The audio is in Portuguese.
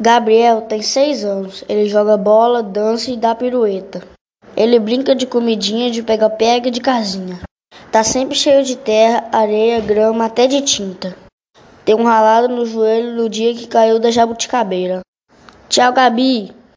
Gabriel tem seis anos. Ele joga bola, dança e dá pirueta. Ele brinca de comidinha, de pega-pega e de casinha. Tá sempre cheio de terra, areia, grama, até de tinta. Tem um ralado no joelho no dia que caiu da jabuticabeira. Tchau, Gabi!